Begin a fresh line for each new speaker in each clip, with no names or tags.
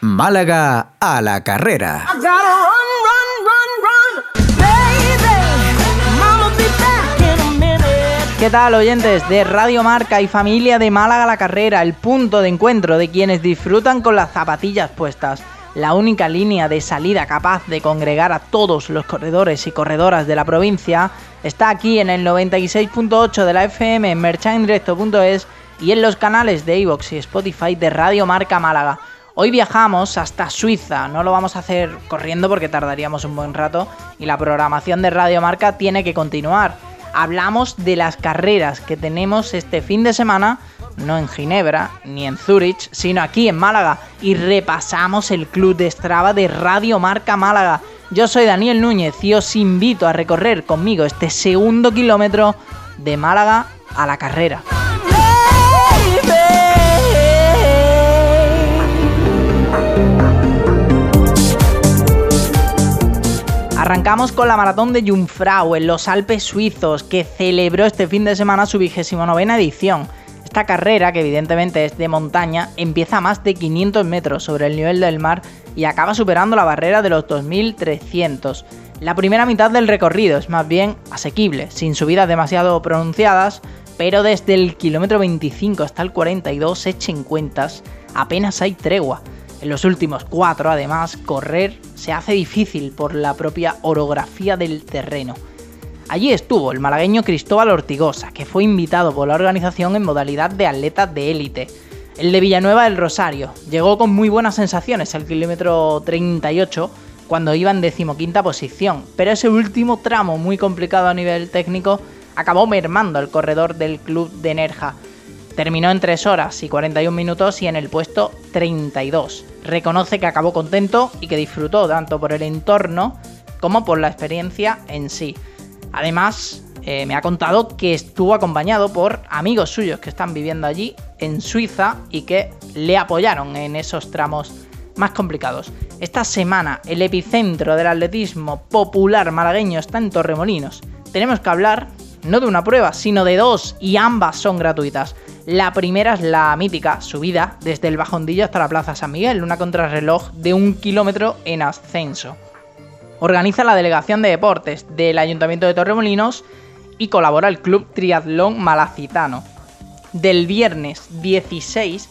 Málaga a la carrera.
¿Qué tal oyentes de Radio Marca y familia de Málaga a la carrera? El punto de encuentro de quienes disfrutan con las zapatillas puestas. La única línea de salida capaz de congregar a todos los corredores y corredoras de la provincia está aquí en el 96.8 de la FM en merchanddirecto.es y en los canales de iVoox y Spotify de Radio Marca Málaga. Hoy viajamos hasta Suiza, no lo vamos a hacer corriendo porque tardaríamos un buen rato y la programación de Radio Marca tiene que continuar hablamos de las carreras que tenemos este fin de semana, no en Ginebra ni en Zurich, sino aquí en Málaga, y repasamos el club de Strava de Radio Marca Málaga. Yo soy Daniel Núñez y os invito a recorrer conmigo este segundo kilómetro de Málaga a la carrera. Arrancamos con la maratón de Jungfrau en los Alpes suizos, que celebró este fin de semana su vigésimo novena edición. Esta carrera, que evidentemente es de montaña, empieza a más de 500 metros sobre el nivel del mar y acaba superando la barrera de los 2300. La primera mitad del recorrido es más bien asequible, sin subidas demasiado pronunciadas, pero desde el kilómetro 25 hasta el 42, echen cuentas, apenas hay tregua. En los últimos cuatro, además, correr se hace difícil por la propia orografía del terreno. Allí estuvo el malagueño Cristóbal Ortigosa, que fue invitado por la organización en modalidad de atleta de élite. El de Villanueva del Rosario llegó con muy buenas sensaciones al kilómetro 38 cuando iba en decimoquinta posición, pero ese último tramo muy complicado a nivel técnico acabó mermando al corredor del club de Nerja. Terminó en 3 horas y 41 minutos y en el puesto 32 reconoce que acabó contento y que disfrutó tanto por el entorno como por la experiencia en sí. Además, eh, me ha contado que estuvo acompañado por amigos suyos que están viviendo allí en Suiza y que le apoyaron en esos tramos más complicados. Esta semana el epicentro del atletismo popular malagueño está en Torremolinos. Tenemos que hablar no de una prueba, sino de dos y ambas son gratuitas. La primera es la mítica subida desde el Bajondillo hasta la Plaza San Miguel, una contrarreloj de un kilómetro en ascenso. Organiza la Delegación de Deportes del Ayuntamiento de Torremolinos y colabora el Club Triatlón Malacitano. Del viernes 16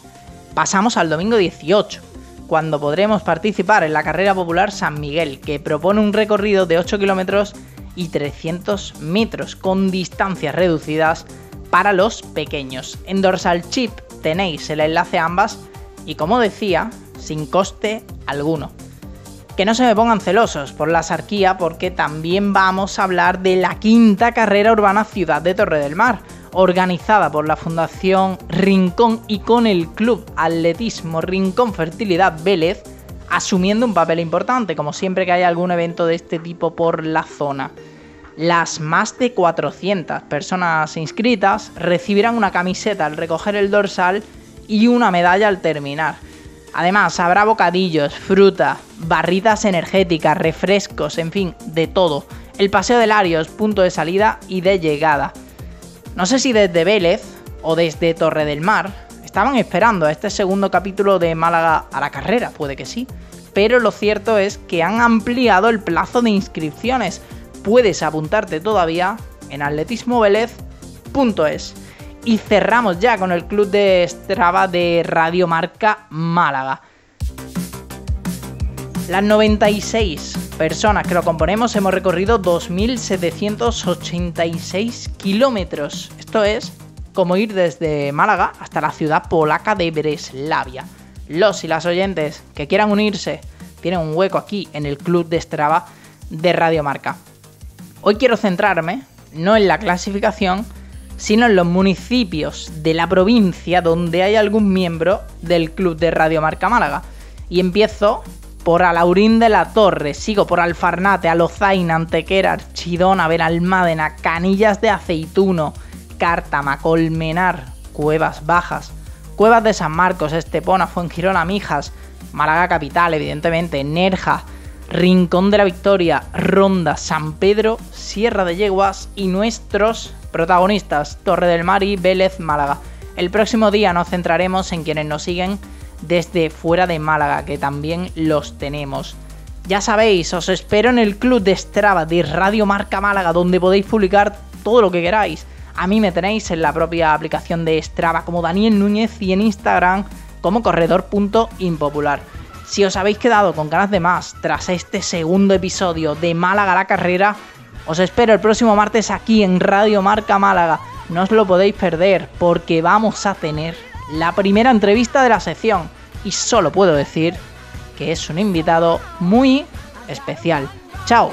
pasamos al domingo 18, cuando podremos participar en la carrera popular San Miguel, que propone un recorrido de 8 kilómetros y 300 metros con distancias reducidas para los pequeños. En Dorsal Chip tenéis el enlace a ambas y como decía, sin coste alguno. Que no se me pongan celosos por la sarquía porque también vamos a hablar de la quinta carrera urbana Ciudad de Torre del Mar, organizada por la Fundación Rincón y con el Club Atletismo Rincón Fertilidad Vélez, asumiendo un papel importante, como siempre que hay algún evento de este tipo por la zona las más de 400 personas inscritas recibirán una camiseta al recoger el dorsal y una medalla al terminar. Además, habrá bocadillos, fruta, barritas energéticas, refrescos, en fin, de todo. El Paseo del Arios, punto de salida y de llegada. No sé si desde Vélez o desde Torre del Mar estaban esperando a este segundo capítulo de Málaga a la carrera, puede que sí. Pero lo cierto es que han ampliado el plazo de inscripciones puedes apuntarte todavía en atletismovelez.es. Y cerramos ya con el club de Strava de Radio Marca Málaga. Las 96 personas que lo componemos hemos recorrido 2.786 kilómetros. Esto es como ir desde Málaga hasta la ciudad polaca de Breslavia. Los y las oyentes que quieran unirse tienen un hueco aquí en el club de Strava de Radio Marca. Hoy quiero centrarme no en la clasificación, sino en los municipios de la provincia donde hay algún miembro del Club de Radio Marca Málaga. Y empiezo por Alaurín de la Torre, sigo por Alfarnate, Alozaina, Antequera, Archidona, Benalmádena, Canillas de Aceituno, Cártama, Colmenar, Cuevas Bajas, Cuevas de San Marcos, Estepona, Fuengirola, Mijas, Málaga Capital, evidentemente, Nerja, Rincón de la Victoria, Ronda, San Pedro, Sierra de Yeguas y nuestros protagonistas, Torre del Mar y Vélez Málaga. El próximo día nos centraremos en quienes nos siguen desde fuera de Málaga, que también los tenemos. Ya sabéis, os espero en el club de Strava de Radio Marca Málaga, donde podéis publicar todo lo que queráis. A mí me tenéis en la propia aplicación de Strava como Daniel Núñez y en Instagram como corredor.impopular. Si os habéis quedado con ganas de más tras este segundo episodio de Málaga la carrera, os espero el próximo martes aquí en Radio Marca Málaga. No os lo podéis perder porque vamos a tener la primera entrevista de la sección y solo puedo decir que es un invitado muy especial. ¡Chao!